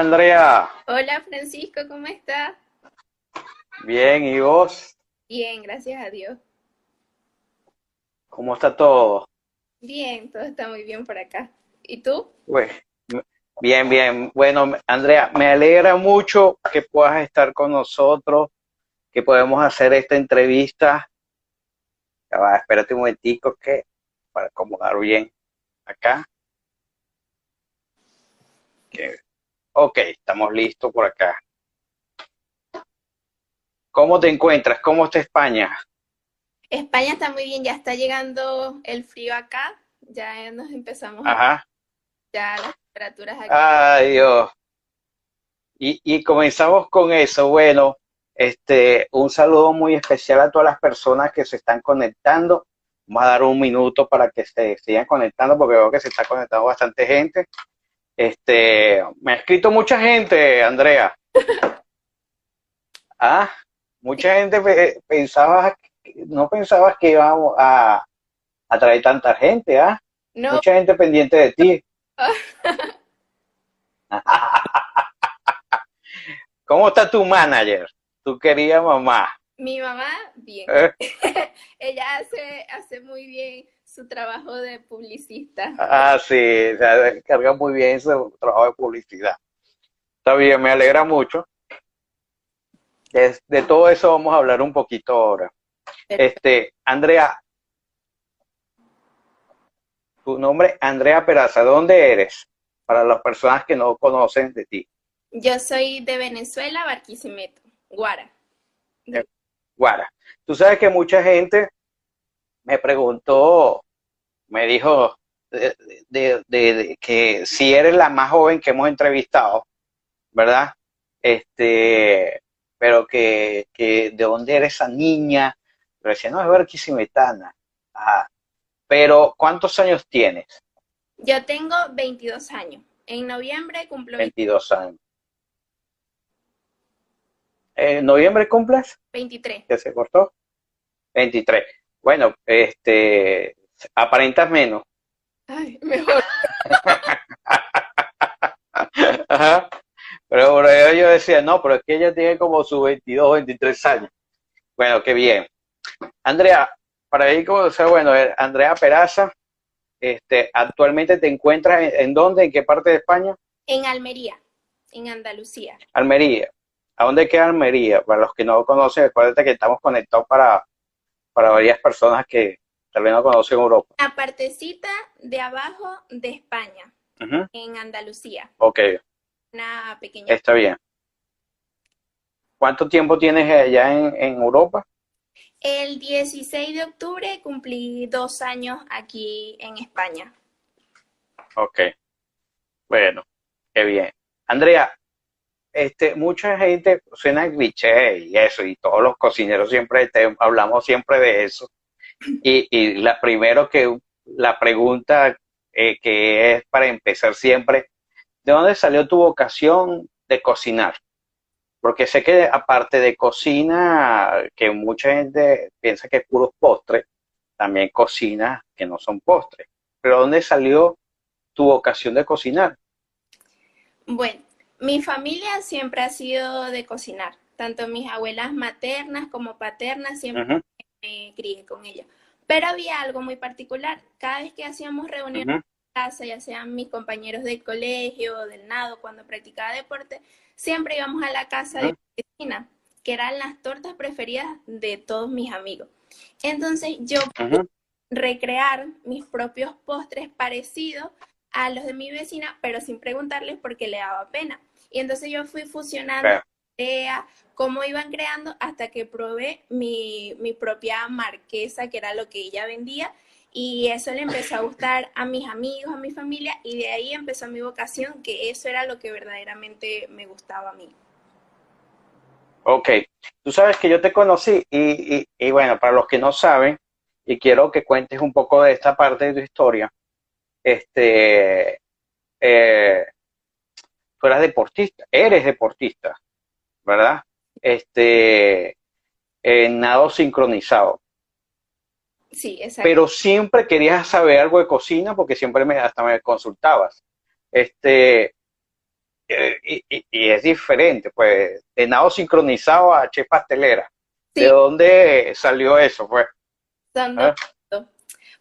Hola Andrea. Hola Francisco, ¿cómo estás? Bien, ¿y vos? Bien, gracias a Dios. ¿Cómo está todo? Bien, todo está muy bien por acá. ¿Y tú? bien, bien. Bueno, Andrea, me alegra mucho que puedas estar con nosotros, que podemos hacer esta entrevista. Ya va, espérate un momentico que para acomodar bien acá. Ok, estamos listos por acá. ¿Cómo te encuentras? ¿Cómo está España? España está muy bien, ya está llegando el frío acá, ya nos empezamos Ajá. ya las temperaturas aquí. Ay, Dios. Y, y comenzamos con eso. Bueno, este, un saludo muy especial a todas las personas que se están conectando. Vamos a dar un minuto para que se sigan conectando porque veo que se está conectando bastante gente. Este, me ha escrito mucha gente, Andrea. Ah, mucha gente pensaba, no pensabas que íbamos a, a traer tanta gente, ¿ah? Mucha gente pendiente de ti. ¿Cómo está tu manager? Tu querida mamá. Mi mamá, bien. ¿Eh? Ella hace, hace muy bien su trabajo de publicista. Ah, sí, se carga muy bien su trabajo de publicidad. Está bien, me alegra mucho. De, todo eso vamos a hablar un poquito ahora. Este, Andrea, tu nombre Andrea Peraza, ¿dónde eres? Para las personas que no conocen de ti. Yo soy de Venezuela, Barquisimeto, Guara. Guara. Tú sabes que mucha gente me preguntó, me dijo de, que si eres la más joven que hemos entrevistado, ¿verdad? Este, pero que, que de dónde eres esa niña. Pero decía, no, es Barquisimetana. Ah, pero ¿cuántos años tienes? Yo tengo 22 años. En noviembre cumplo 22 años. ¿En noviembre cumples? 23. ¿Ya se cortó? 23. Bueno, este, aparentas menos. Ay, mejor. Ajá. Pero yo decía, no, pero es que ella tiene como sus 22, 23 años. Bueno, qué bien. Andrea, para ir como, o sea, bueno, eh, Andrea Peraza, este, actualmente te encuentras en, en, dónde, en qué parte de España? En Almería, en Andalucía. Almería. ¿A dónde queda Almería? Para los que no conocen, acuérdate que estamos conectados para, para varias personas que tal vez no conocen Europa. La partecita de abajo de España, en Andalucía. Ok. Una pequeña. Está bien. ¿Cuánto tiempo tienes allá en, en Europa? El 16 de octubre cumplí dos años aquí en España. Ok. Bueno, qué bien. Andrea, este, mucha gente suena cliché y eso, y todos los cocineros siempre hablamos siempre de eso. Y, la primero que la pregunta eh, que es para empezar siempre, ¿de dónde salió tu vocación de cocinar? Porque sé que aparte de cocina, que mucha gente piensa que es puros postres, también cocina que no son postres. Pero ¿dónde salió tu vocación de cocinar? Bueno, mi familia siempre ha sido de cocinar, tanto mis abuelas maternas como paternas siempre me crié con ellas. Pero había algo muy particular, cada vez que hacíamos reuniones en casa, ya sean mis compañeros del colegio o del nado, cuando practicaba deporte, siempre íbamos a la casa de mi vecina, que eran las tortas preferidas de todos mis amigos. Entonces yo recrear mis propios postres parecidos a los de mi vecina, pero sin preguntarles porque le daba pena. Y entonces yo fui fusionando cómo iban creando, hasta que probé mi, mi propia marquesa, que era lo que ella vendía. Y eso le empezó a gustar a mis amigos, a mi familia, y de ahí empezó mi vocación, que eso era lo que verdaderamente me gustaba a mí. Ok, tú sabes que yo te conocí y, y, y, bueno, para los que no saben, y quiero que cuentes un poco de esta parte de tu historia, este, eh, tú eras deportista, eres deportista, ¿verdad? Este, en nado sincronizado. Sí, exacto. Pero siempre querías saber algo de cocina porque siempre me, hasta me consultabas. Este, y, es diferente, pues, de nado sincronizado a chef pastelera. ¿De dónde salió eso, pues? ¿Ah?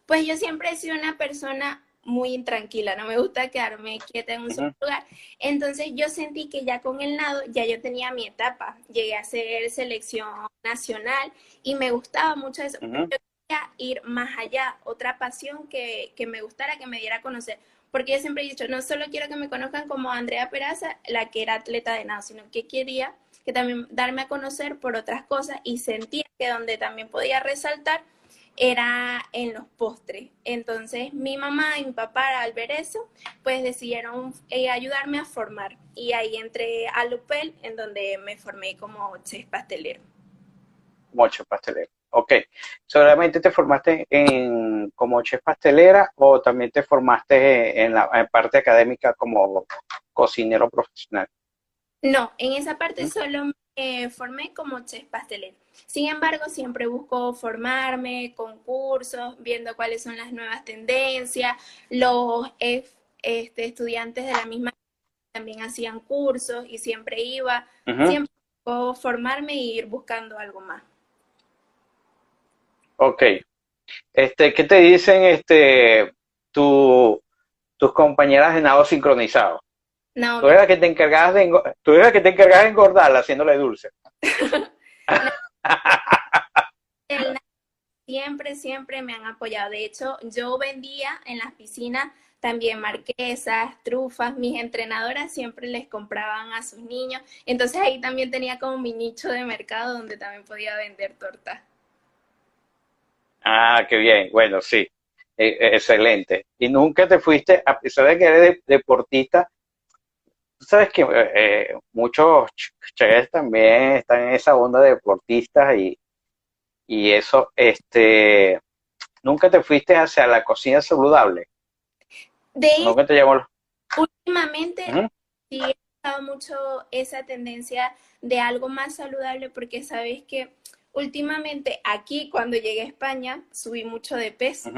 Pues yo siempre he sido una persona muy intranquila, no me gusta quedarme quieta en un solo lugar. Entonces yo sentí que ya con el nado ya yo tenía mi etapa, llegué a ser selección nacional y me gustaba mucho eso. Yo quería ir más allá, otra pasión que, que me gustara, que me diera a conocer. Porque yo siempre he dicho, no solo quiero que me conozcan como Andrea Peraza, la que era atleta de nado, sino que quería que también darme a conocer por otras cosas y sentía que donde también podía resaltar era en los postres. Entonces mi mamá y mi papá al ver eso, pues decidieron eh, ayudarme a formar. Y ahí entré a Lupel, en donde me formé como chef pastelero. Como chef pastelero. Ok. ¿Solamente te formaste en, como chef pastelera o también te formaste en la parte académica como cocinero profesional? No, en esa parte solo me formé como chef pastelero. Sin embargo, siempre busco formarme, concursos, viendo cuáles son las nuevas tendencias. Los este, estudiantes de la misma también hacían cursos y siempre iba. Siempre busco formarme y ir buscando algo más. Ok. Este, ¿Qué te dicen este, tu, tus compañeras de nado sincronizado? No, tú eras que te encargabas de, tú eras que te encargabas de engordarla haciéndole dulce. siempre, siempre me han apoyado. De hecho, yo vendía en las piscinas también marquesas, trufas, mis entrenadoras siempre les compraban a sus niños. Entonces ahí también tenía como mi nicho de mercado donde también podía vender tortas. Ah, qué bien. Bueno, sí. E, e, excelente. ¿Y nunca te fuiste, a pesar de que eres deportista, sabes que eh, muchos chefs también están en esa onda de deportistas y, y eso, este, ¿nunca te fuiste hacia la cocina saludable? De ¿Nunca te llamó? Últimamente sí he estado mucho esa tendencia de algo más saludable porque sabes que últimamente aquí cuando llegué a España subí mucho de peso.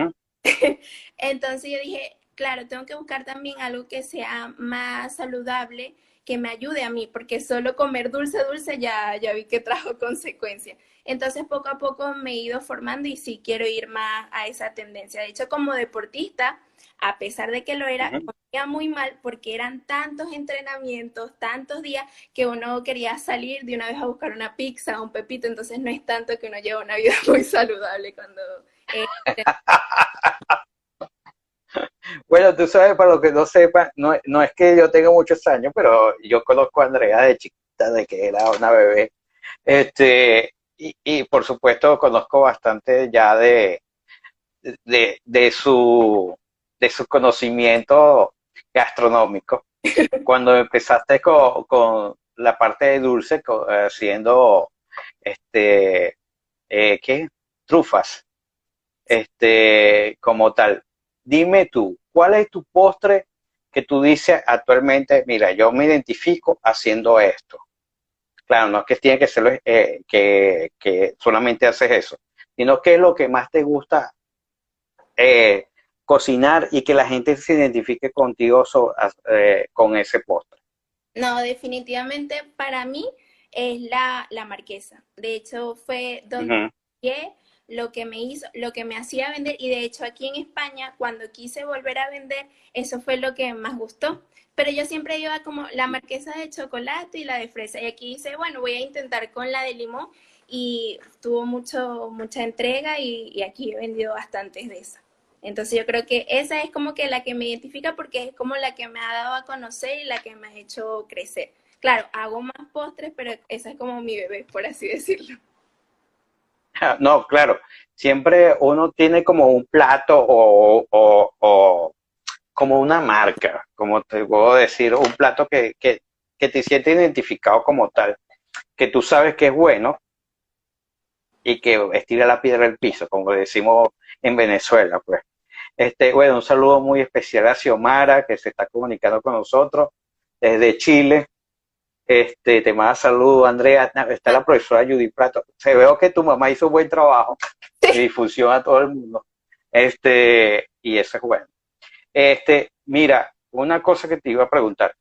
Entonces yo dije, claro, tengo que buscar también algo que sea más saludable, que me ayude a mí, porque solo comer dulce, dulce ya, ya vi que trajo consecuencias. Entonces poco a poco me he ido formando y sí quiero ir más a esa tendencia. De hecho, como deportista, a pesar de que lo era, comía muy mal porque eran tantos entrenamientos, tantos días que uno quería salir de una vez a buscar una pizza, un pepito, entonces no es tanto que uno lleva una vida muy saludable cuando... Bueno, tú sabes, para los que no sepan, no, no, es que yo tenga muchos años, pero yo conozco a Andrea de chiquita, de que era una bebé. Este, y, y por supuesto conozco bastante ya de, de, de, su, de su conocimiento gastronómico. Cuando empezaste con, con la parte de dulce, haciendo, este, eh, ¿qué? Trufas, este, como tal dime tú, ¿cuál es tu postre que tú dices actualmente, mira, yo me identifico haciendo esto? Claro, no es que tiene que ser eh, que, solamente haces eso, sino que es lo que más te gusta eh, cocinar y que la gente se identifique contigo eh, con ese postre. No, definitivamente para mí es la, marquesa. De hecho, fue donde lo que me hizo, lo que me hacía vender y de hecho aquí en España cuando quise volver a vender, eso fue lo que más gustó. Pero yo siempre iba como la marquesa de chocolate y la de fresa y aquí dice, bueno, voy a intentar con la de limón y tuvo mucho, mucha entrega y, aquí he vendido bastantes de esas. Entonces yo creo que esa es como que la que me identifica porque es como la que me ha dado a conocer y la que me ha hecho crecer. Claro, hago más postres, pero esa es como mi bebé, por así decirlo. No, claro, siempre uno tiene como un plato o, como una marca, como te puedo decir, un plato que, que, que, te siente identificado como tal, que tú sabes que es bueno y que estira la piedra del piso, como decimos en Venezuela, pues. Este, bueno, un saludo muy especial a Xiomara, que se está comunicando con nosotros desde Chile. Este, te manda saludos, Andrea. Está la profesora Judy Prato. Se veo que tu mamá hizo buen trabajo y difusión a todo el mundo. Este, y eso es bueno. Este, mira, una cosa que te iba a preguntar.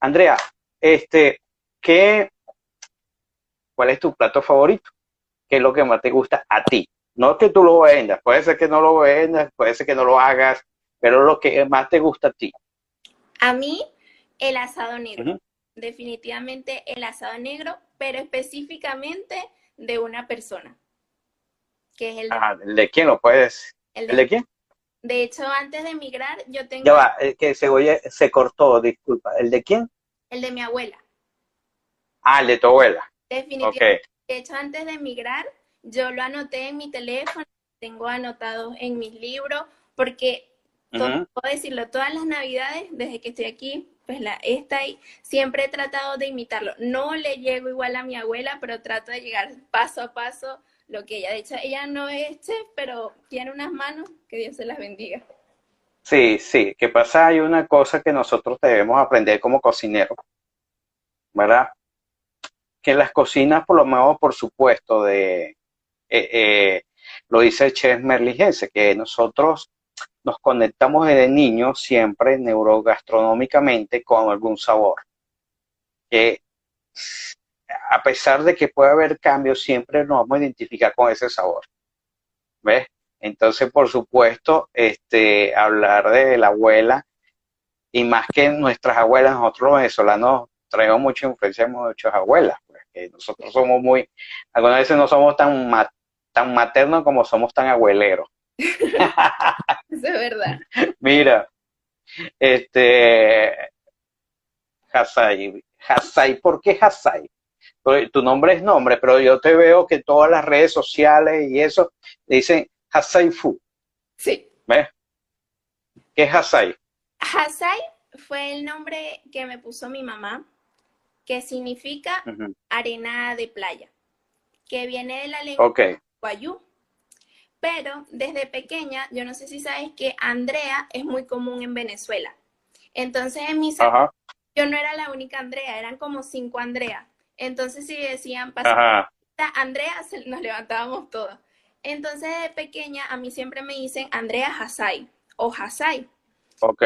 Andrea, este, ¿qué, ¿cuál es tu plato favorito? ¿Qué es lo que más te gusta a ti? No que tú lo vendas, puede ser que no lo vendas, puede ser que no lo hagas, pero lo que más te gusta a ti. A mí, el asado negro. Definitivamente el asado negro, pero específicamente de una persona. Que es el de, ah, ¿el de quién lo puedes? ¿El de, quién? De hecho, antes de emigrar, yo tengo. Ya va, el que se, se cortó, disculpa. ¿El de quién? El de mi abuela. Ah, el de tu abuela. Definitivamente. De hecho, antes de emigrar, yo lo anoté en mi teléfono, tengo anotado en mis libros, porque puedo decirlo, todas las navidades, desde que estoy aquí, pues la esta siempre he tratado de imitarlo. No le llego igual a mi abuela, pero trato de llegar paso a paso lo que ella ha dicho. Ella no es chef, pero tiene unas manos que Dios se las bendiga. Sí, sí. ¿Qué pasa? Hay una cosa que nosotros debemos aprender como cocineros, ¿verdad? Que las cocinas, por lo menos, por supuesto, de, eh, eh, lo dice chef merligense, que nosotros nos conectamos desde niños siempre neurogastronómicamente con algún sabor. Que a pesar de que puede haber cambios, siempre nos vamos a identificar con ese sabor. ¿Ves? Entonces, por supuesto, este, hablar de la abuela, y más que nuestras abuelas, nosotros los venezolanos traemos mucha influencia de muchas abuelas, pues, nosotros somos muy, algunas veces no somos tan, tan maternos como somos tan abueleros. Eso es verdad. Mira, este, Hasai, Hasai, ¿por qué Hasai? tu nombre es nombre, pero yo te veo que todas las redes sociales y eso dicen Hasai Fu. Sí. ¿Ves? ¿Qué es Hasai? Hasai fue el nombre que me puso mi mamá, que significa arena de playa, que viene de la lengua okay. guayú. Pero desde pequeña, yo no sé si sabes que Andrea es muy común en Venezuela. Entonces en mi yo no era la única Andrea, eran como cinco Andrea. Entonces, si decían, pasa, Andrea, nos levantábamos todos. Entonces, de pequeña, a mí siempre me dicen Andrea Hasai o Hasai. Ok.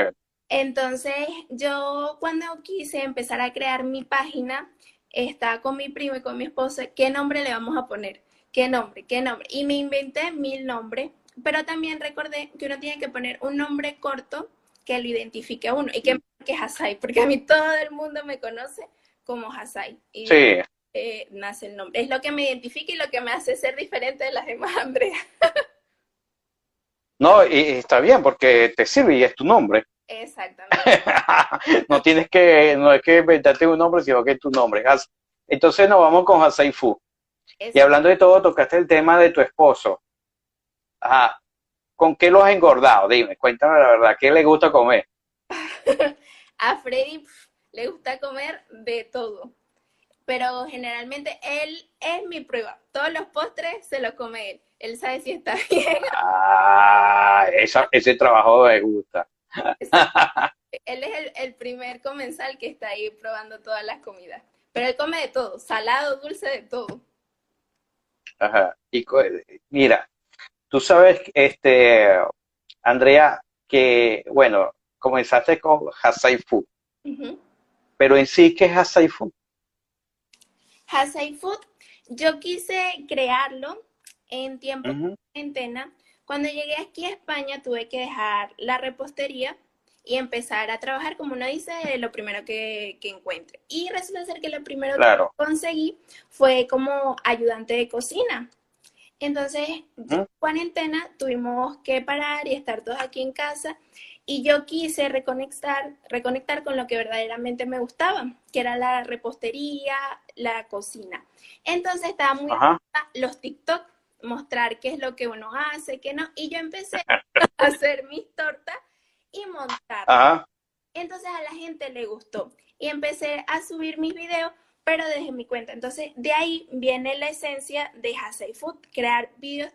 Entonces, yo cuando quise empezar a crear mi página, estaba con mi primo y con mi esposa, ¿qué nombre le vamos a poner? ¿Qué nombre? ¿Qué nombre? Y me inventé mil nombres, pero también recordé que uno tiene que poner un nombre corto que lo identifique a uno y que, que Hasai, porque a mí todo el mundo me conoce como Hasai. Y sí. Eh, nace el nombre. Es lo que me identifica y lo que me hace ser diferente de las demás, Andrea. no, y está bien porque te sirve y es tu nombre. Exactamente. no tienes que, no es que inventarte un nombre, sino que es tu nombre. Entonces nos vamos con Hasai Fu. Y hablando de todo, tocaste el tema de tu esposo. Ajá. ¿Con qué lo has engordado? Dime, cuéntame la verdad, ¿qué le gusta comer? a Freddy le gusta comer de todo. Pero generalmente él es mi prueba. Todos los postres se los come él. Él sabe si está bien. Ah, ese trabajo me gusta. él es el, primer comensal que está ahí probando todas las comidas. Pero él come de todo, salado, dulce, de todo. Ajá. Y mira, tú sabes, este, Andrea, que, bueno, comenzaste con Hasai Food. Pero en sí, ¿qué es Hasai Food? Hasai Food, yo quise crearlo en tiempo de cuarentena. Cuando llegué aquí a España tuve que dejar la repostería y empezar a trabajar, como uno dice, lo primero que, encuentre. Y resulta ser que lo primero que conseguí fue como ayudante de cocina. Entonces, en cuarentena tuvimos que parar y estar todos aquí en casa y yo quise reconectar, reconectar con lo que verdaderamente me gustaba, que era la repostería, la cocina. Entonces estaba muy los TikTok, mostrar qué es lo que uno hace, qué no, y yo empecé a hacer mis tortas y montar. Entonces a la gente le gustó y empecé a subir mis videos, pero desde mi cuenta. Entonces de ahí viene la esencia de Hasei Food, crear videos,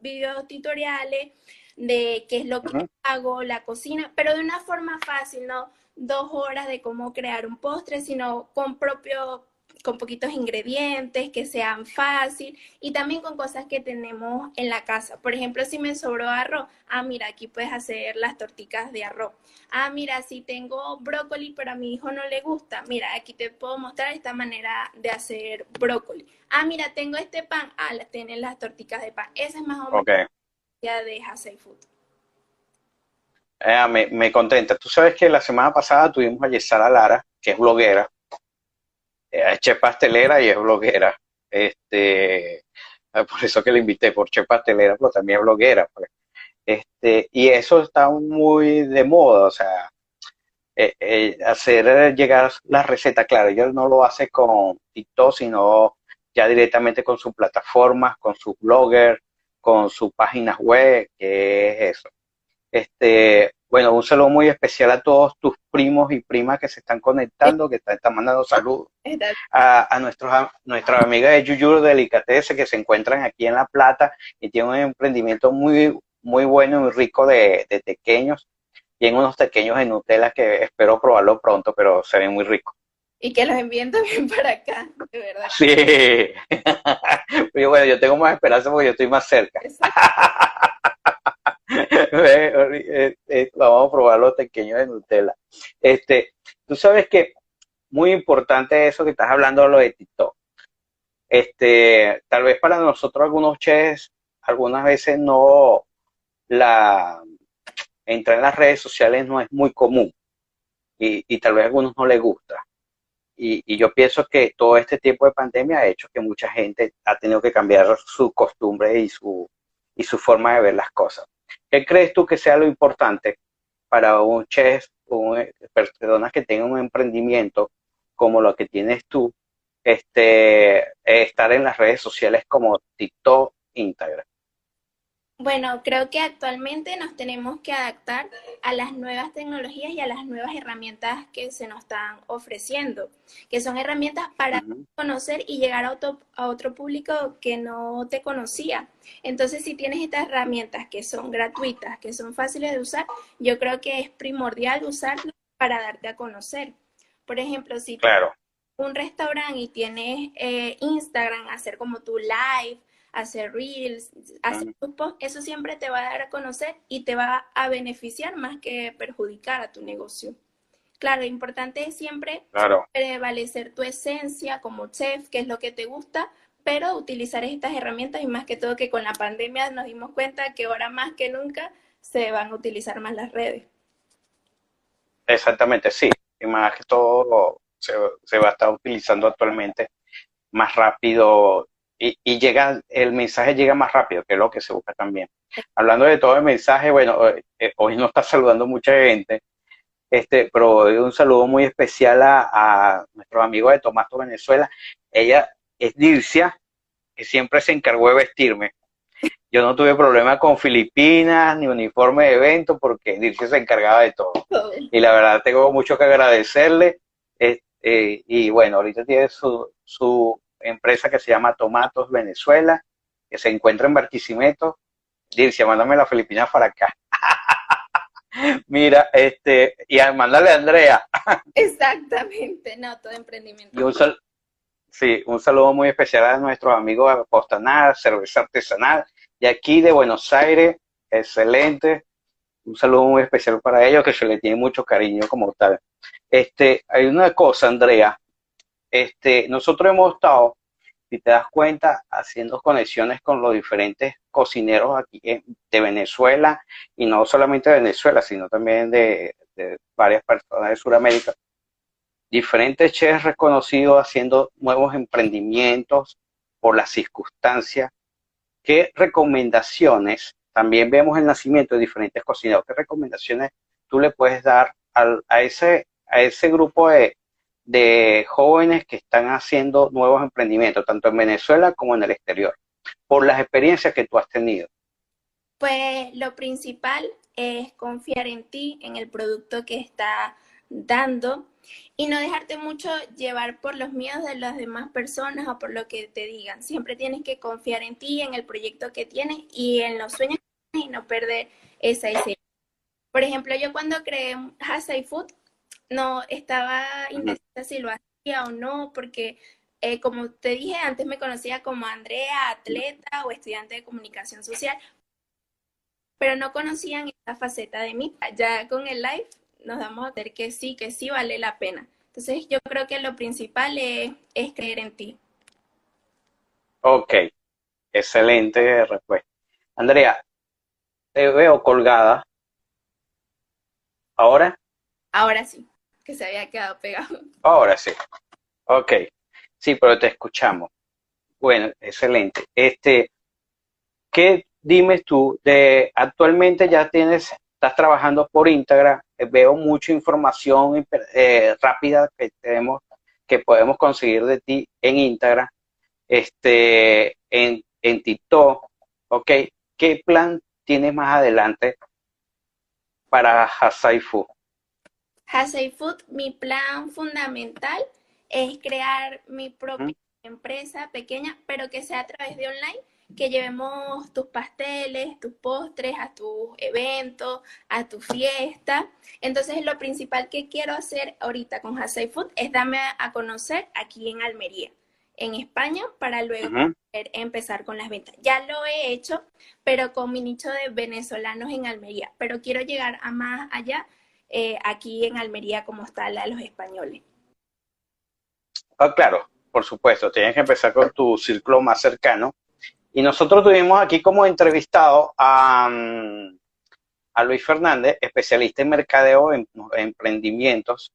videos tutoriales, de qué es lo que hago, la cocina, pero de una forma fácil, no dos horas de cómo crear un postre, sino con propio, con poquitos ingredientes, que sean fácil y también con cosas que tenemos en la casa. Por ejemplo, si me sobró arroz, ah, mira, aquí puedes hacer las torticas de arroz. Ah, mira, si tengo brócoli, pero a mi hijo no le gusta, mira, aquí te puedo mostrar esta manera de hacer brócoli. Ah, mira, tengo este pan, ah, tienen las torticas de pan. Esa es más o menos la idea de Hasey Food. Eh, me, me, contenta. Tú sabes que la semana pasada tuvimos a Yesara Lara, que es bloguera, es chef pastelera y es bloguera. Este, eh, por eso que le invité, por chef pastelera, pero también es bloguera. Pues. Este, y eso está muy de moda, o sea, eh, eh, hacer llegar la receta, claro, ella no lo hace con TikTok, sino ya directamente con su plataforma, con su blogger, con su página web, que es eso. Este, bueno, un saludo muy especial a todos tus primos y primas que se están conectando, que están, mandando saludos. A, a nuestros, a nuestras amigas de Yuyur Delicatessen que se encuentran aquí en La Plata y tienen un emprendimiento muy, muy bueno y muy rico de, de pequeños. Tienen unos pequeños de Nutella que espero probarlo pronto, pero se ven muy ricos. Y que los envíen también para acá, de verdad. Sí. pero bueno, yo tengo más esperanza porque yo estoy más cerca. Eh, eh, vamos a probar los pequeños de Nutella. Este, tú sabes que muy importante eso que estás hablando lo de TikTok. Este, tal vez para nosotros algunos chefs, algunas veces no la entrar en las redes sociales no es muy común y, tal vez a algunos no les gusta. Y, y, yo pienso que todo este tiempo de pandemia ha hecho que mucha gente ha tenido que cambiar su costumbre y su, y su forma de ver las cosas. ¿Qué crees tú que sea lo importante para un chef o personas que tengan un emprendimiento como lo que tienes tú, este, estar en las redes sociales como TikTok, Instagram? Bueno, creo que actualmente nos tenemos que adaptar a las nuevas tecnologías y a las nuevas herramientas que se nos están ofreciendo, que son herramientas para conocer y llegar a otro, a otro público que no te conocía. Entonces, si tienes estas herramientas que son gratuitas, que son fáciles de usar, yo creo que es primordial usarlas para darte a conocer. Por ejemplo, si claro. un restaurante y tienes eh, Instagram, hacer como tu live, hacer reels, hacer posts, eso siempre te va a dar a conocer y te va a beneficiar más que perjudicar a tu negocio. Claro, lo importante es siempre prevalecer tu esencia como chef, que es lo que te gusta, pero utilizar estas herramientas y más que todo que con la pandemia nos dimos cuenta que ahora más que nunca se van a utilizar más las redes. Exactamente, sí. Y más que todo se, se va a estar utilizando actualmente más rápido y, llega, el mensaje llega más rápido, que es lo que se busca también. Hablando de todo el mensaje, bueno, eh, eh, hoy no está saludando mucha gente, este, pero un saludo muy especial a, a nuestro amigo de Tomato Venezuela. Ella es Dircia, que siempre se encargó de vestirme. Yo no tuve problema con Filipinas ni uniforme de evento porque Dircia se encargaba de todo. Y la verdad tengo mucho que agradecerle. Eh, y bueno, ahorita tiene su, su empresa que se llama Tomatos Venezuela, que se encuentra en Barquisimeto. Dice, mándame la Filipina para acá. Mira, este, y a mandarle a Andrea. Exactamente, no, todo emprendimiento. un sí, un saludo muy especial a nuestros amigos de cerveza artesanal, de aquí de Buenos Aires, excelente. Un saludo muy especial para ellos, que se le tiene mucho cariño como tal. Este, hay una cosa, Andrea, este, nosotros hemos estado, si te das cuenta, haciendo conexiones con los diferentes cocineros aquí de Venezuela, y no solamente de Venezuela, sino también de, varias personas de Sudamérica. Diferentes chefs reconocidos haciendo nuevos emprendimientos por las circunstancias. ¿Qué recomendaciones? También vemos el nacimiento de diferentes cocineros. ¿Qué recomendaciones tú le puedes dar a, ese, a ese grupo de, de jóvenes que están haciendo nuevos emprendimientos, tanto en Venezuela como en el exterior, por las experiencias que tú has tenido? Pues lo principal es confiar en ti, en el producto que está dando y no dejarte mucho llevar por los miedos de las demás personas o por lo que te digan. Siempre tienes que confiar en ti, en el proyecto que tienes y en los sueños y no perder esa esencia. Por ejemplo, yo cuando creé Hasai Food, no estaba indecisa si lo hacía o no, porque eh, como te dije, antes me conocía como Andrea, atleta o estudiante de comunicación social, pero no conocían esta faceta de mí. Ya con el live nos damos a ver que sí, que sí vale la pena. Entonces yo creo que lo principal es, es creer en ti. Ok, excelente respuesta. Andrea, te veo colgada. ¿Ahora? Ahora sí, que se había quedado pegado. Ahora sí. Ok. Sí, pero te escuchamos. Bueno, excelente. Este, ¿qué dimes tú de actualmente ya tienes, estás trabajando por Instagram? Eh, veo mucha información eh, rápida que tenemos, que podemos conseguir de ti en Instagram, este, en, en TikTok, ¿ok? ¿Qué plan tienes más adelante para Hasai Hasai Food, mi plan fundamental es crear mi propia empresa pequeña, pero que sea a través de online, que llevemos tus pasteles, tus postres a tus eventos, a tu fiesta. Entonces, lo principal que quiero hacer ahorita con Hasai Food es darme a conocer aquí en Almería en España para luego empezar con las ventas. Ya lo he hecho, pero con mi nicho de venezolanos en Almería, pero quiero llegar a más allá eh, aquí en Almería como está la de los españoles. Ah, claro, por supuesto, tienes que empezar con tu círculo más cercano. Y nosotros tuvimos aquí como entrevistado a, mm, Luis Fernández, especialista en mercadeo en, emprendimientos.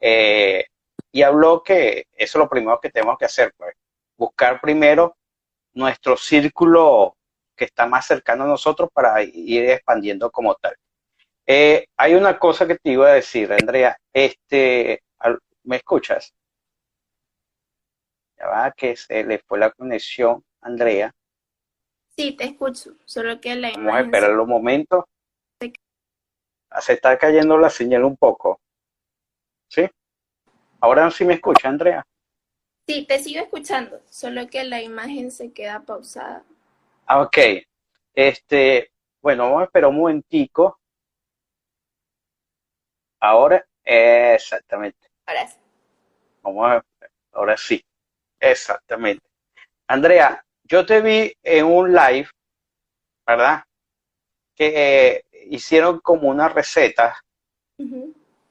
Eh, y habló que eso es lo primero que tenemos que hacer, pues, buscar primero nuestro círculo que está más cercano a nosotros para ir expandiendo como tal. Eh, hay una cosa que te iba a decir, Andrea, este, ¿me escuchas? Ya va, que se le fue la conexión, Andrea. Sí, te escucho, solo que la Vamos a esperar un momento. Se está cayendo la señal un poco. ¿Sí? Ahora sí me escucha, Andrea. Sí, te sigo escuchando, solo que la imagen se queda pausada. Ah, ok. Este, bueno, vamos a esperar un momentico. Ahora, exactamente. Ahora sí. Vamos a, ahora sí, exactamente. Andrea, yo te vi en un live, ¿verdad? Que eh, hicieron como una receta.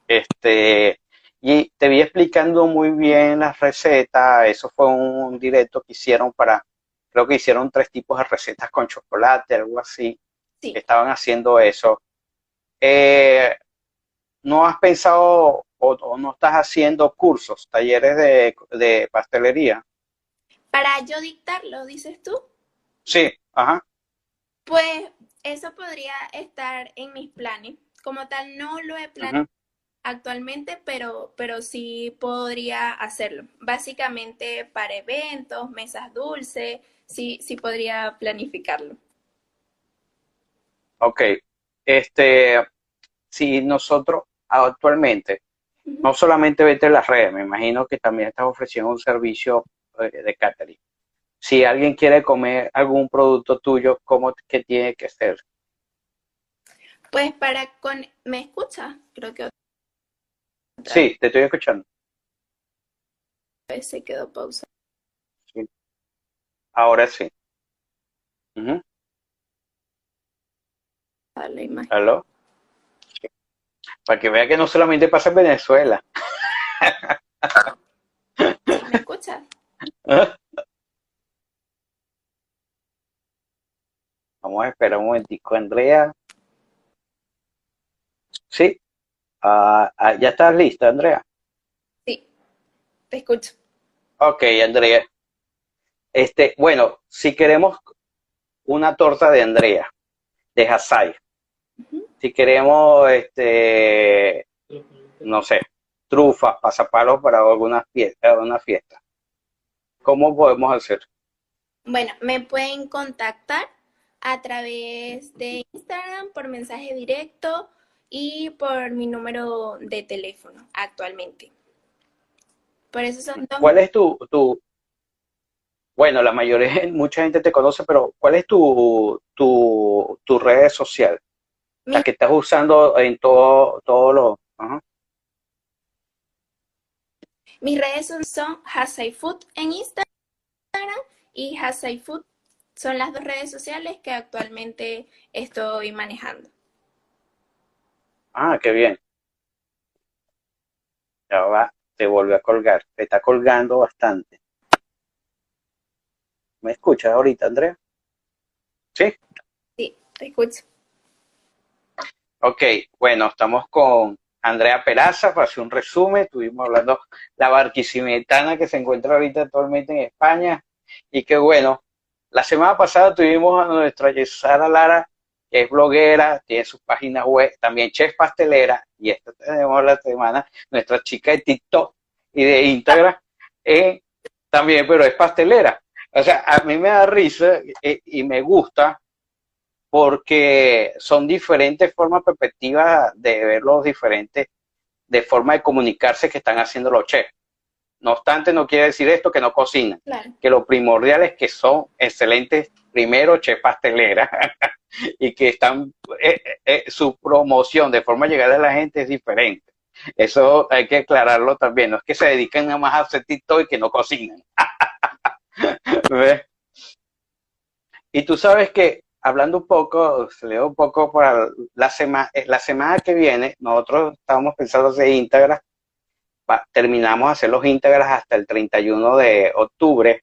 Este, y te vi explicando muy bien las recetas, eso fue un directo que hicieron para, creo que hicieron tres tipos de recetas con chocolate, algo así, sí. estaban haciendo eso. Eh, ¿No has pensado o, no estás haciendo cursos, talleres de, de pastelería? Para yo dictarlo, dices tú. Sí, ajá. Pues eso podría estar en mis planes. Como tal, no lo he planeado actualmente, pero, pero sí podría hacerlo. Básicamente para eventos, mesas dulces, sí, sí podría planificarlo. Ok. Este, si nosotros actualmente, no solamente vete las redes, me imagino que también estás ofreciendo un servicio eh, de catering. Si alguien quiere comer algún producto tuyo, ¿cómo que tiene que ser? Pues para con, ¿me escucha? Creo que Sí, te estoy escuchando. Se quedó pausa. Sí. Ahora sí. Dale, imagen. ¿Aló? Para que vea que no solamente pasa en Venezuela. ¿Me escuchas? Vamos a esperar un momentico, Andrea. Sí, Ah, ah, ¿Ya estás lista, Andrea? Sí, te escucho. Ok, Andrea. Este, bueno, si queremos una torta de Andrea, de Hasai, si queremos, este, no sé, trufas, pasapalos para alguna fiesta, alguna fiesta, ¿cómo podemos hacer? Bueno, me pueden contactar a través de Instagram por mensaje directo y por mi número de teléfono actualmente. Por eso son ¿Cuál es tu, tu, bueno, la mayoría, mucha gente te conoce, pero ¿cuál es tu, tu, tu red social? La que estás usando en todo, todo lo... Mis redes son Hasai Food en Instagram y Hasai Food son las dos redes sociales que actualmente estoy manejando. Ah, qué bien. Ya va, te vuelve a colgar. Te está colgando bastante. ¿Me escuchas ahorita, Andrea? ¿Sí? Sí, te escucho. Ok, bueno, estamos con Andrea Peraza para hacer un resumen. Estuvimos hablando la barquisimetana que se encuentra ahorita actualmente en España. Y que bueno, la semana pasada tuvimos a nuestra Yesara Lara, que es bloguera, tiene su página web, también chef pastelera. Y esta tenemos la semana nuestra chica de TikTok y de Instagram, eh, también, pero es pastelera. O sea, a mí me da risa eh, y me gusta porque son diferentes formas perspectivas de ver los diferentes, de forma de comunicarse que están haciendo los chefs. No obstante, no quiere decir esto que no cocinan, que lo primordial es que son excelentes, primero, chef pastelera, y que están, eh, eh, eh, su promoción de forma de llegar a la gente es diferente. Eso hay que aclararlo también, no es que se dediquen nada más a hacer TikTok y que no cocinan. y tú sabes que hablando un poco, se leo un poco para la semana, eh, la semana que viene, nosotros estábamos pensando hacer íntegras, terminamos de hacer los íntegras hasta el 31 de octubre,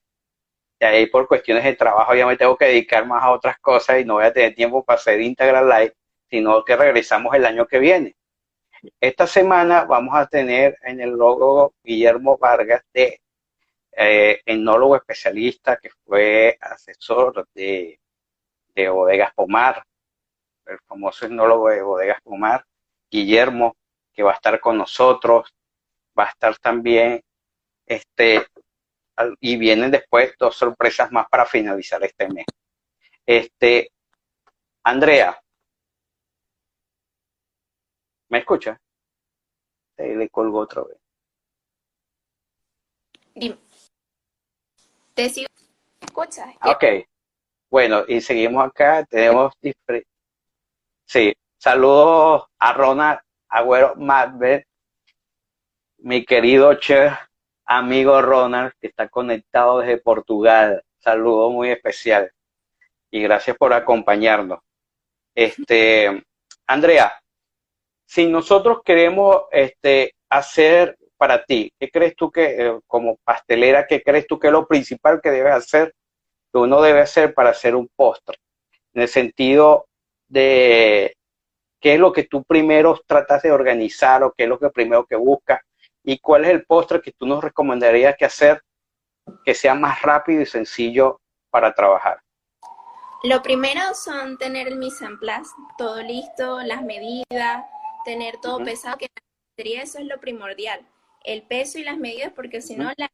y ahí por cuestiones de trabajo ya me tengo que dedicar más a otras cosas y no voy a tener tiempo para hacer íntegra live, sino que regresamos el año que viene. Esta semana vamos a tener en el logo Guillermo Vargas de eh, enólogo especialista que fue asesor de de Bodegas Pomar, el famoso etnólogo de Bodegas Pomar, Guillermo, que va a estar con nosotros, va a estar también, este, y vienen después dos sorpresas más para finalizar este mes. Este, Andrea, ¿me escucha? le colgo otra vez. Dime. ¿Te sigo? ¿Escuchas? Ok. Bueno, y seguimos acá, tenemos Sí, saludos a Ronald Agüero Madbet, mi querido chef, amigo Ronald, que está conectado desde Portugal. Saludo muy especial y gracias por acompañarnos. Este, Andrea, si nosotros queremos este, hacer para ti, ¿qué crees tú que, eh, como pastelera, qué crees tú que es lo principal que debes hacer uno debe hacer para hacer un postre, en el sentido de qué es lo que tú primero tratas de organizar o qué es lo que primero que buscas y cuál es el postre que tú nos recomendarías que hacer que sea más rápido y sencillo para trabajar. Lo primero son tener el mise en place, todo listo, las medidas, tener todo pesado, que eso es lo primordial, el peso y las medidas, porque si no la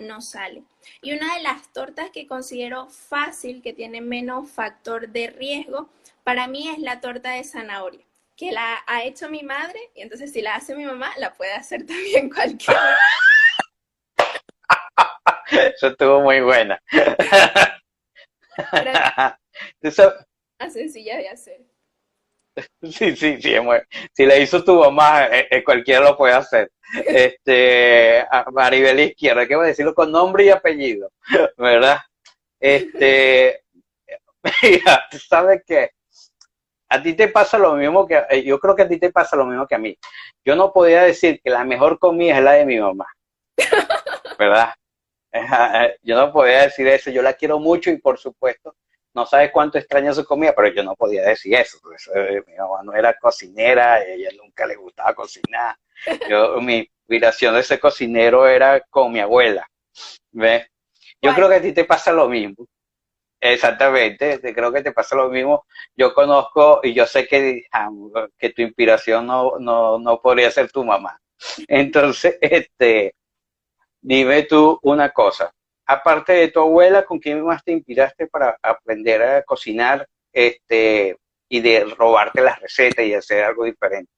no sale. Y una de las tortas que considero fácil, que tiene menos factor de riesgo, para mí es la torta de zanahoria, que la ha hecho mi madre, y entonces si la hace mi mamá, la puede hacer también cualquiera. Eso estuvo muy buena. Más sencilla de hacer. Sí, sí, sí. Si la hizo tu mamá, eh, eh, cualquiera lo puede hacer. Este, Maribel Izquierda, que voy a decirlo con nombre y apellido, ¿verdad? Este, mira, tú sabes que a ti te pasa lo mismo que, eh, yo creo que a ti te pasa lo mismo que a mí. Yo no podía decir que la mejor comida es la de mi mamá, ¿verdad? Yo no podía decir eso, yo la quiero mucho y por supuesto no sabes cuánto extraña su comida, pero yo no podía decir eso. Eh, mi mamá no era cocinera, a ella nunca le gustaba cocinar. Yo, mi inspiración de ser cocinero era con mi abuela. ¿Ves? Yo creo que a ti te pasa lo mismo. Exactamente, creo que te pasa lo mismo. Yo conozco y yo sé que, que tu inspiración no, no, no podría ser tu mamá. Entonces, este, dime tú una cosa aparte de tu abuela, ¿con quién más te inspiraste para aprender a cocinar este, y de robarte las recetas y hacer algo diferente?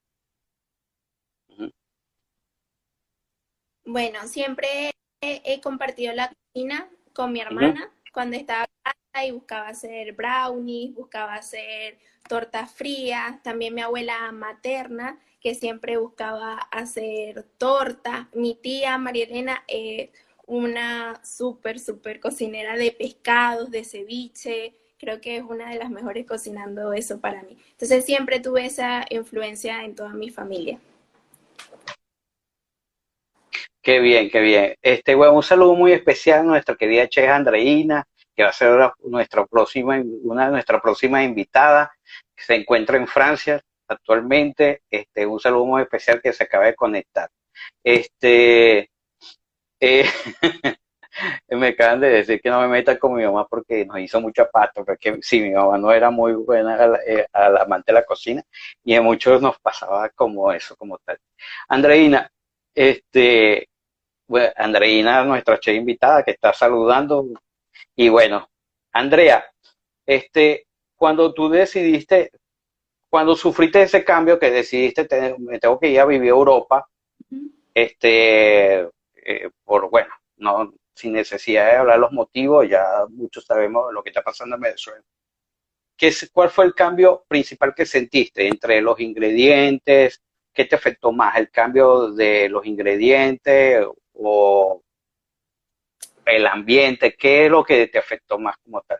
Bueno, siempre he, compartido la cocina con mi hermana cuando estaba y buscaba hacer brownies, buscaba hacer tortas frías, también mi abuela materna, que siempre buscaba hacer torta. Mi tía María Elena es una súper, súper cocinera de pescados, de ceviche. Creo que es una de las mejores cocinando eso para mí. Entonces siempre tuve esa influencia en toda mi familia. Qué bien, qué bien. Este, bueno, un saludo muy especial a nuestra querida Che Andreina, que va a ser nuestra próxima, una de nuestras próximas invitadas, que se encuentra en Francia actualmente. Este, un saludo muy especial que se acaba de conectar. Este, eh, me acaban de decir que no me meta con mi mamá porque nos hizo mucha pasta, porque sí, mi mamá no era muy buena a la, eh, amante de la cocina y a muchos nos pasaba como eso, como tal. Andreina, este, Andreina, nuestra che invitada, que está saludando. Y bueno, Andrea, este, cuando tú decidiste, cuando sufriste ese cambio que decidiste, me tengo que ir a vivir a Europa, este, eh, por, bueno, no, sin necesidad de hablar los motivos, ya muchos sabemos lo que está pasando en Venezuela. ¿Qué, ¿Cuál fue el cambio principal que sentiste entre los ingredientes? ¿Qué te afectó más? ¿El cambio de los ingredientes o el ambiente? ¿Qué es lo que te afectó más como tal?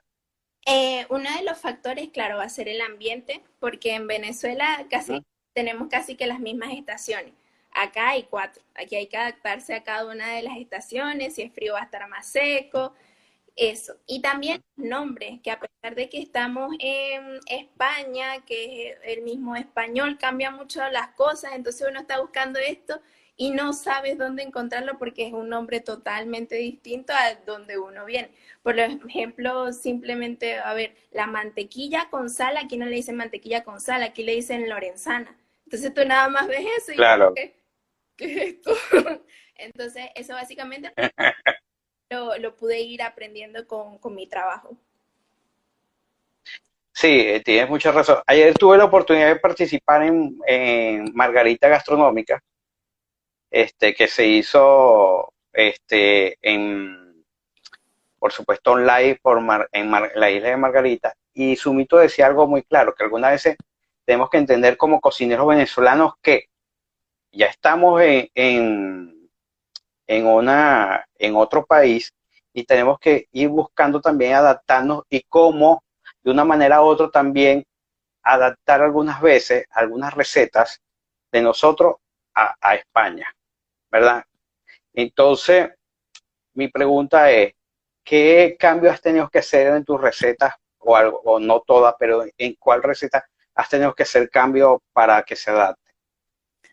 Eh, uno de los factores, claro, va a ser el ambiente, porque en Venezuela casi tenemos casi que las mismas estaciones. Acá hay cuatro. Aquí hay que adaptarse a cada una de las estaciones. Si es frío va a estar más seco. Eso. Y también nombres, que a pesar de que estamos en España, que es el mismo español, cambia mucho las cosas. Entonces uno está buscando esto y no sabes dónde encontrarlo porque es un nombre totalmente distinto a donde uno viene. Por ejemplo, simplemente, a ver, la mantequilla con sal, aquí no le dicen mantequilla con sal, aquí le dicen lorenzana. Entonces tú nada más ves eso y claro. ¿qué, es esto? Entonces, eso básicamente lo, lo, pude ir aprendiendo con, con mi trabajo. Sí, eh, tienes mucha razón. Ayer tuve la oportunidad de participar en, en Margarita Gastronómica este, que se hizo este, en, por supuesto, online por en la isla de Margarita. Y su mito decía algo muy claro, que algunas veces tenemos que entender como cocineros venezolanos que ya estamos en, en, en, una, en otro país y tenemos que ir buscando también adaptarnos y cómo de una manera u otra también adaptar algunas veces algunas recetas de nosotros a España. ¿verdad? Entonces, mi pregunta es, ¿qué cambios has tenido que hacer en tus recetas o algo, o no todas, pero en cuál receta has tenido que hacer cambios para que se adapte?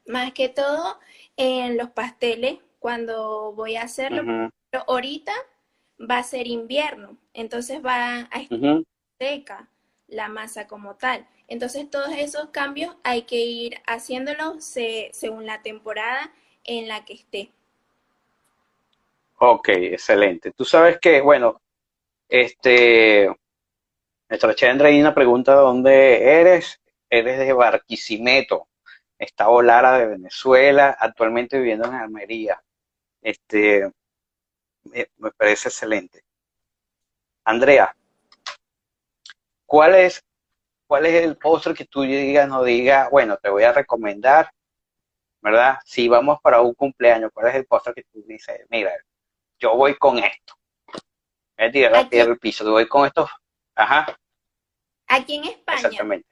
Más que todo en los pasteles, cuando voy a hacerlo, pero ahorita va a ser invierno, entonces va a estar seca la masa como tal. Entonces todos esos cambios hay que ir haciéndolos según la temporada en la que esté. Ok, excelente. Tú sabes que, bueno, este, nuestra chica Andreina pregunta dónde eres. Eres de Barquisimeto, estado Lara de Venezuela, actualmente viviendo en Almería. Este, me, parece excelente. Andrea, ¿cuál es, cuál es el postre que tú digas, no digas, bueno, te voy a recomendar ¿verdad? Si vamos para un cumpleaños, ¿cuál es el postre que tú dices? Mira, yo voy con esto. Es tirar la piedra al piso, yo voy con esto. Ajá. Aquí en España. Exactamente.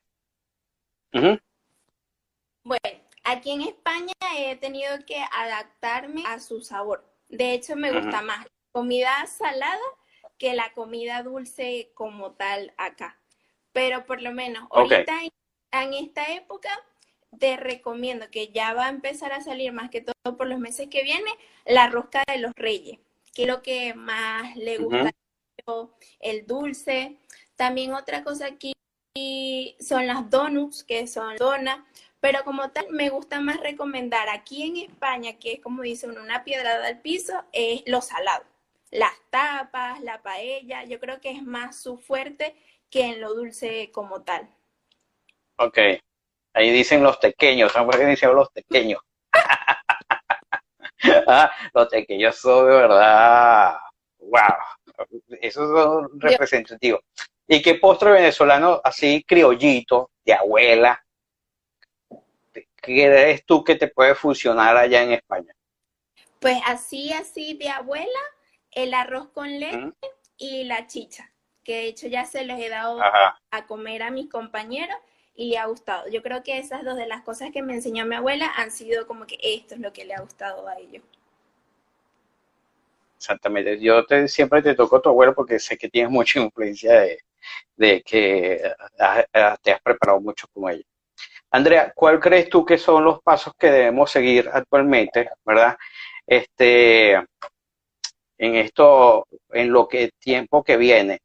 Bueno, aquí en España he tenido que adaptarme a su sabor. De hecho, me gusta más comida salada que la comida dulce como tal acá. Pero por lo menos ahorita en esta época te recomiendo que ya va a empezar a salir más que todo por los meses que viene, la rosca de los reyes, que es lo que más le gusta, el dulce. También otra cosa aquí son las donuts, que son donas, pero como tal me gusta más recomendar aquí en España, que es como dice uno, una piedrada al piso, es lo salado. Las tapas, la paella, yo creo que es más su fuerte que en lo dulce como tal. Ok, Ahí dicen los pequeños, ¿saben por qué dicen los pequeños? ah, los pequeños son de verdad, wow, esos son representativos. ¿Y qué postre venezolano así criollito, de abuela, crees tú que te puede funcionar allá en España? Pues así, así de abuela, el arroz con leche y la chicha, que de hecho ya se los he dado a comer a mis compañeros y le ha gustado. Yo creo que esas dos de las cosas que me enseñó mi abuela han sido como que esto es lo que le ha gustado a ellos. Exactamente. Yo te, siempre te toco a tu abuelo porque sé que tienes mucha influencia de, que te has preparado mucho con ella. Andrea, ¿cuál crees tú que son los pasos que debemos seguir actualmente, verdad? Este, en esto, en lo que tiempo que viene.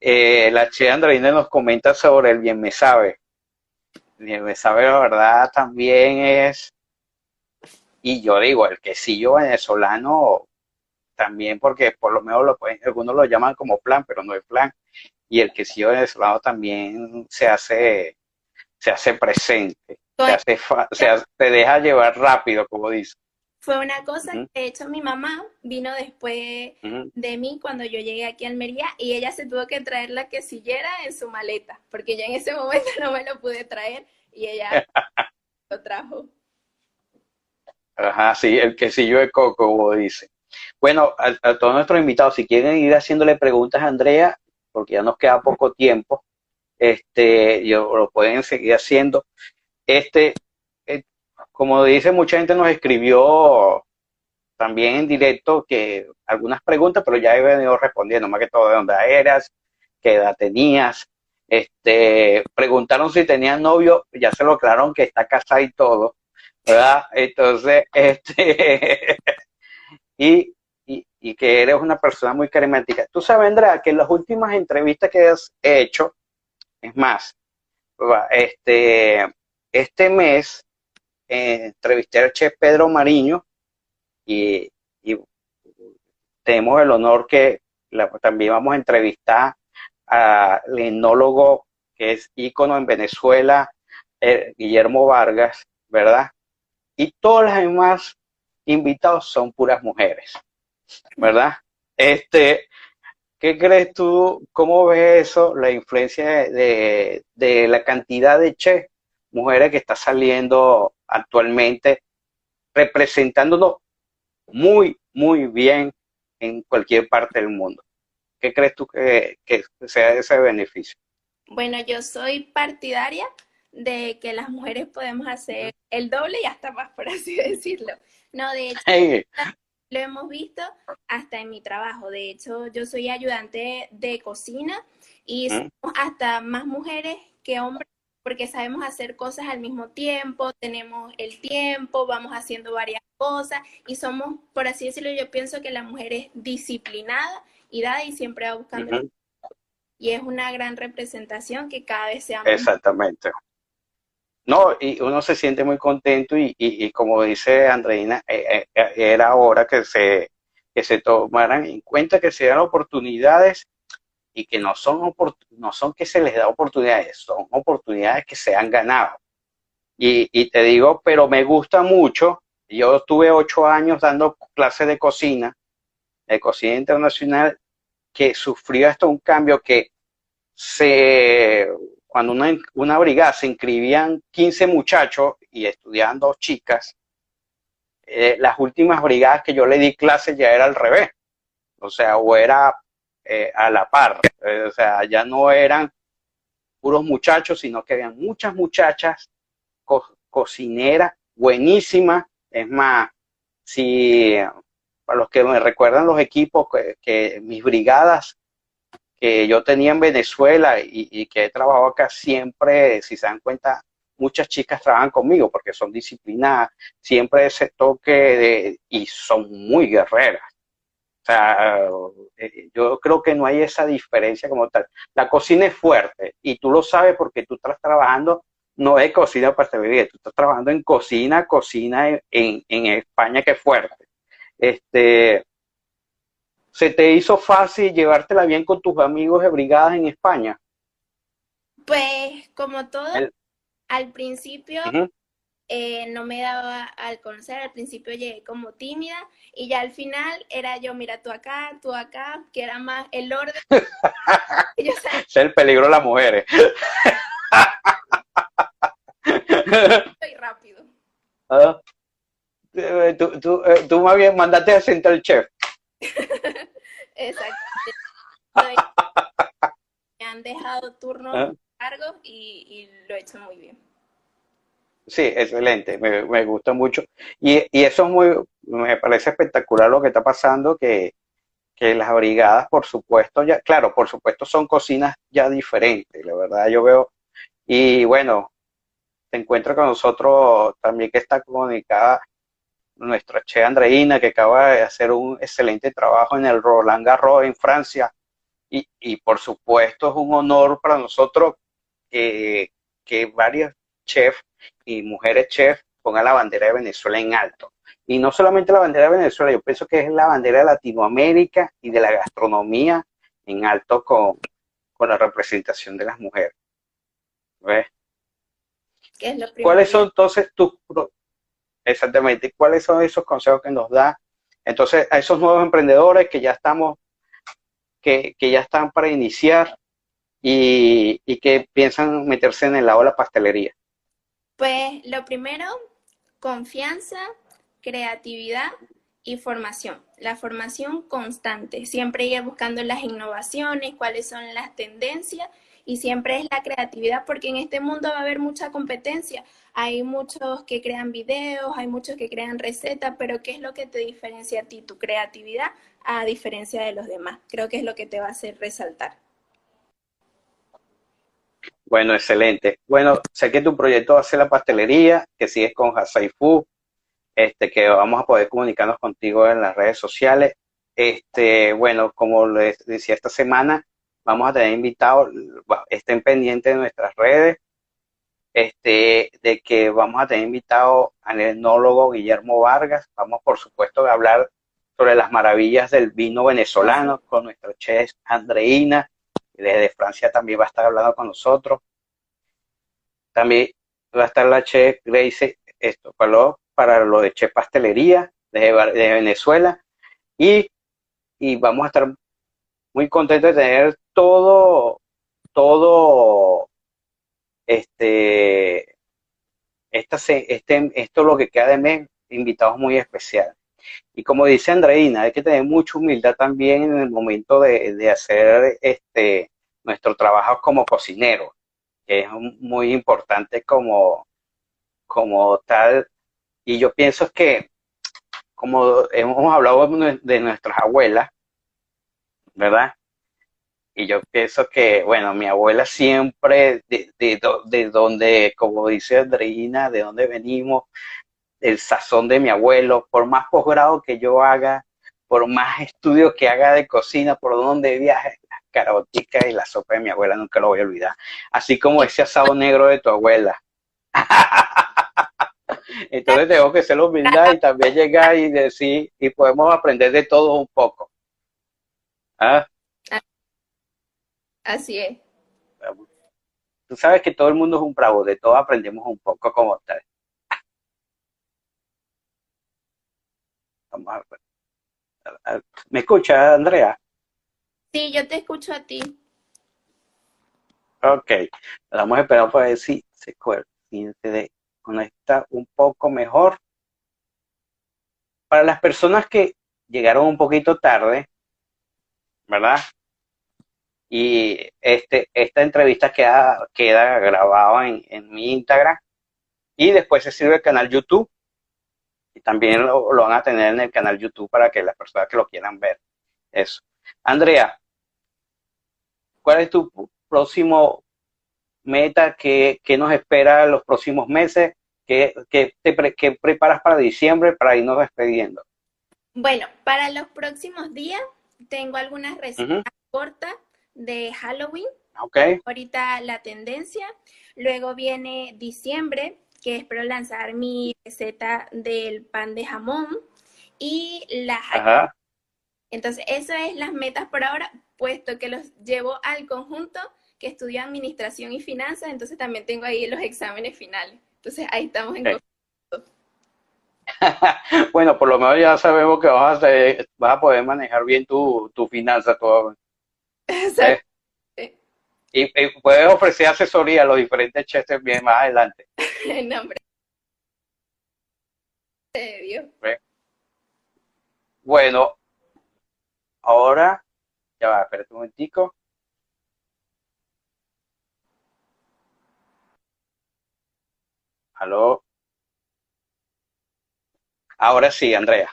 Eh, la Che Andreina nos comenta sobre el bien me sabe. El bien me sabe, la verdad, también es, y yo digo, el quesillo venezolano también porque por lo menos lo algunos lo llaman como plan, pero no es plan. Y el que sí venezolano también se hace, se hace presente, se, hace se, deja llevar rápido, como dice. Fue una cosa que de hecho mi mamá vino después de mí cuando yo llegué aquí a Almería y ella se tuvo que traer la quesillera en su maleta, porque ya en ese momento no me lo pude traer y ella lo trajo. Ajá, sí, el quesillo de coco, como dice. Bueno, a, todos nuestros invitados, si quieren ir haciéndole preguntas a Andrea, porque ya nos queda poco tiempo, este, yo, lo pueden seguir haciendo. Este, eh, como dice, mucha gente nos escribió también en directo que algunas preguntas, pero ya he venido respondiendo, más que todo de dónde eras, qué edad tenías, este, preguntaron si tenían novio, ya se lo aclararon que está casada y todo, ¿verdad? Entonces, este, y, y, que eres una persona muy carismática. Tú sabes, Andrea, que en las últimas entrevistas que has hecho, es más, este, este mes eh, entrevisté al chef Pedro Mariño y, tenemos el honor que también vamos a entrevistar al enólogo que es ícono en Venezuela, eh, Guillermo Vargas, ¿verdad? Y todas las demás invitados son puras mujeres, ¿verdad? Este, ¿qué crees tú? ¿Cómo ves eso? La influencia de, la cantidad de che mujeres que está saliendo actualmente, representándonos muy, muy bien en cualquier parte del mundo. ¿Qué crees tú que, que sea ese beneficio? Bueno, yo soy partidaria de que las mujeres podemos hacer el doble y hasta más, por así decirlo. No, de hecho, lo hemos visto hasta en mi trabajo. De hecho, yo soy ayudante de cocina y somos hasta más mujeres que hombres porque sabemos hacer cosas al mismo tiempo, tenemos el tiempo, vamos haciendo varias cosas y somos, por así decirlo, yo pienso que la mujer es disciplinada y dada y siempre va buscando. Y es una gran representación que cada vez sea más. Exactamente. No, y uno se siente muy contento y, y, como dice Andreina, eh, eh, era hora que se, que se tomaran en cuenta que se dan oportunidades y que no son, no son que se les da oportunidades, son oportunidades que se han ganado. Y, y te digo, pero me gusta mucho, yo estuve ocho años dando clases de cocina, de cocina internacional, que sufrió hasta un cambio que se cuando una, una brigada se inscribían 15 muchachos y estudiaban dos chicas, eh, las últimas brigadas que yo le di clases ya era al revés. O sea, o era eh, a la par. Eh, o sea, ya no eran puros muchachos, sino que habían muchas muchachas cocineras buenísimas. Es más, si para los que me recuerdan los equipos, que mis brigadas que yo tenía en Venezuela y, que he trabajado acá siempre, si se dan cuenta, muchas chicas trabajan conmigo porque son disciplinadas, siempre ese toque de, y son muy guerreras. O sea, eh, yo creo que no hay esa diferencia como tal. La cocina es fuerte y tú lo sabes porque tú estás trabajando, no es cocina para vivir, tú estás trabajando en cocina, cocina en, en España que es fuerte. Este, ¿Se te hizo fácil llevártela bien con tus amigos de brigadas en España? Pues como todo, al principio eh, no me daba al conocer, al principio llegué como tímida y ya al final era yo, mira, tú acá, tú acá, que era más el orden. es el peligro de las mujeres. ¿Ah? Eh, tú, tú, eh, tú, más bien mandaste a sentar el chef. Exacto. Me han dejado turnos ¿Ah? largos y, lo he hecho muy bien. Sí, excelente, me, me gusta mucho. Y, y, eso es muy, me parece espectacular lo que está pasando, que, que las brigadas, por supuesto, ya, claro, por supuesto son cocinas ya diferentes, la verdad yo veo, y bueno, te encuentro con nosotros también que está comunicada nuestra Che Andreina, que acaba de hacer un excelente trabajo en el Roland Garros en Francia, y, y por supuesto es un honor para nosotros que, que varios chefs y mujeres chefs pongan la bandera de Venezuela en alto. Y no solamente la bandera de Venezuela, yo pienso que es la bandera de Latinoamérica y de la gastronomía en alto con, la representación de las mujeres. ¿Ves? ¿Cuáles son entonces tus... Exactamente, ¿cuáles son esos consejos que nos da entonces a esos nuevos emprendedores que ya estamos, que, ya están para iniciar y, y que piensan meterse en el lado de la pastelería? Pues lo primero, confianza, creatividad y formación. La formación constante, siempre ir buscando las innovaciones, cuáles son las tendencias y siempre es la creatividad porque en este mundo va a haber mucha competencia. Hay muchos que crean videos, hay muchos que crean recetas, pero ¿qué es lo que te diferencia a ti, tu creatividad, a diferencia de los demás? Creo que es lo que te va a hacer resaltar. Bueno, excelente. Bueno, sé que tu proyecto va a ser la pastelería, que sigues con Hasai este, que vamos a poder comunicarnos contigo en las redes sociales. Este, bueno, como les decía esta semana, vamos a tener invitados, estén pendientes de nuestras redes, este, de que vamos a tener invitado al etnólogo Guillermo Vargas. Vamos, por supuesto, a hablar sobre las maravillas del vino venezolano con nuestro chef Andreina. Desde Francia también va a estar hablando con nosotros. También va a estar la chef Grace esto, para lo de Chef Pastelería de, Venezuela y, y, vamos a estar muy contentos de tener todo, todo, este, esta, este, esto lo que queda de mes, invitados muy especiales. Y como dice Andreina, hay que tener mucha humildad también en el momento de, de hacer este, nuestro trabajo como cocinero, que es muy importante como, como tal y yo pienso que, como hemos hablado de nuestras abuelas, ¿verdad? Y yo pienso que, bueno, mi abuela siempre, de, de, donde, como dice Andreina, de donde venimos, el sazón de mi abuelo, por más posgrado que yo haga, por más estudios que haga de cocina, por donde viaje, las caroticas y la sopa de mi abuela nunca lo voy a olvidar. Así como ese asado negro de tu abuela. Entonces tengo que ser humildad y también llegar y decir, y podemos aprender de todos un poco. ¿Ah? Así es. Tú sabes que todo el mundo es un bravo, de todo aprendemos un poco como tal. ¿Me escucha, Andrea? Sí, yo te escucho a ti. Ok, vamos a esperar para ver si se conecta un poco mejor. Para las personas que llegaron un poquito tarde, ¿verdad? Y este, esta entrevista queda, queda grabada en, en mi Instagram y después se sirve el canal YouTube y también lo, lo, van a tener en el canal YouTube para que las personas que lo quieran ver. Eso. Andrea, ¿cuál es tu próximo meta que, nos espera en los próximos meses, que, te preparas para diciembre para irnos despidiendo. Bueno, para los próximos días tengo algunas recetas cortas de Halloween. Okay. Ahorita la tendencia. Luego viene diciembre, que espero lanzar mi receta del pan de jamón y la Entonces, eso es las metas por ahora, puesto que los llevo al conjunto que estudio administración y finanzas, entonces también tengo ahí los exámenes finales. Entonces ahí estamos en bueno, por lo menos ya sabemos que vas a, vas a poder manejar bien tu, tu finanza todo. Exacto. ¿Eh? Y, puedes ofrecer asesoría a los diferentes chefs bien más adelante. no, hombre. Bueno, ahora, ya va, espérate un momentico. Aló. Ahora sí, Andrea.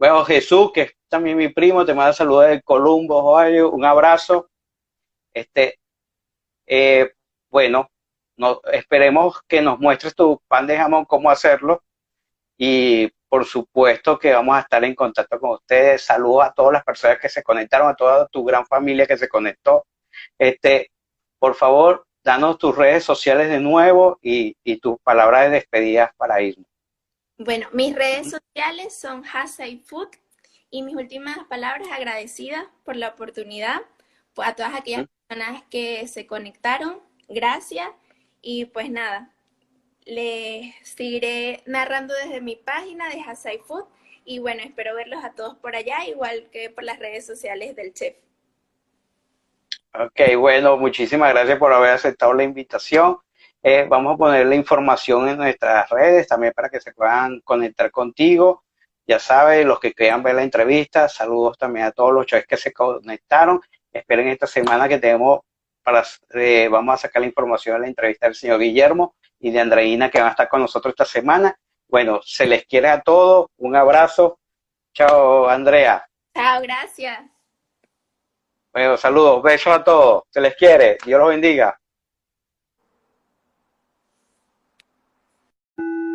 Bueno, Jesús, que es también mi primo, te manda saludos de Columbo, un abrazo. Este, eh, bueno, no, esperemos que nos muestres tu pan de jamón, cómo hacerlo. Y por supuesto que vamos a estar en contacto con ustedes. Saludos a todas las personas que se conectaron, a toda tu gran familia que se conectó. Este, por favor, danos tus redes sociales de nuevo y, tus palabras de despedida para irnos. Bueno, mis redes sociales son Hasai Food y mis últimas palabras agradecidas por la oportunidad, pues a todas aquellas personas que se conectaron, gracias y pues nada, les seguiré narrando desde mi página de Hasai Food y bueno, espero verlos a todos por allá, igual que por las redes sociales del chef. Ok, bueno, muchísimas gracias por haber aceptado la invitación. Eh, vamos a poner la información en nuestras redes también para que se puedan conectar contigo. Ya sabes, los que quieran ver la entrevista, saludos también a todos los chefs que se conectaron. Esperen esta semana que tenemos para, eh, vamos a sacar la información de la entrevista del señor Guillermo y de Andreina que van a estar con nosotros esta semana. Bueno, se les quiere a todos. Un abrazo. Chao, Andrea. Chao, gracias. Bueno, saludos, besos a todos. Se les quiere. Dios los bendiga. thank you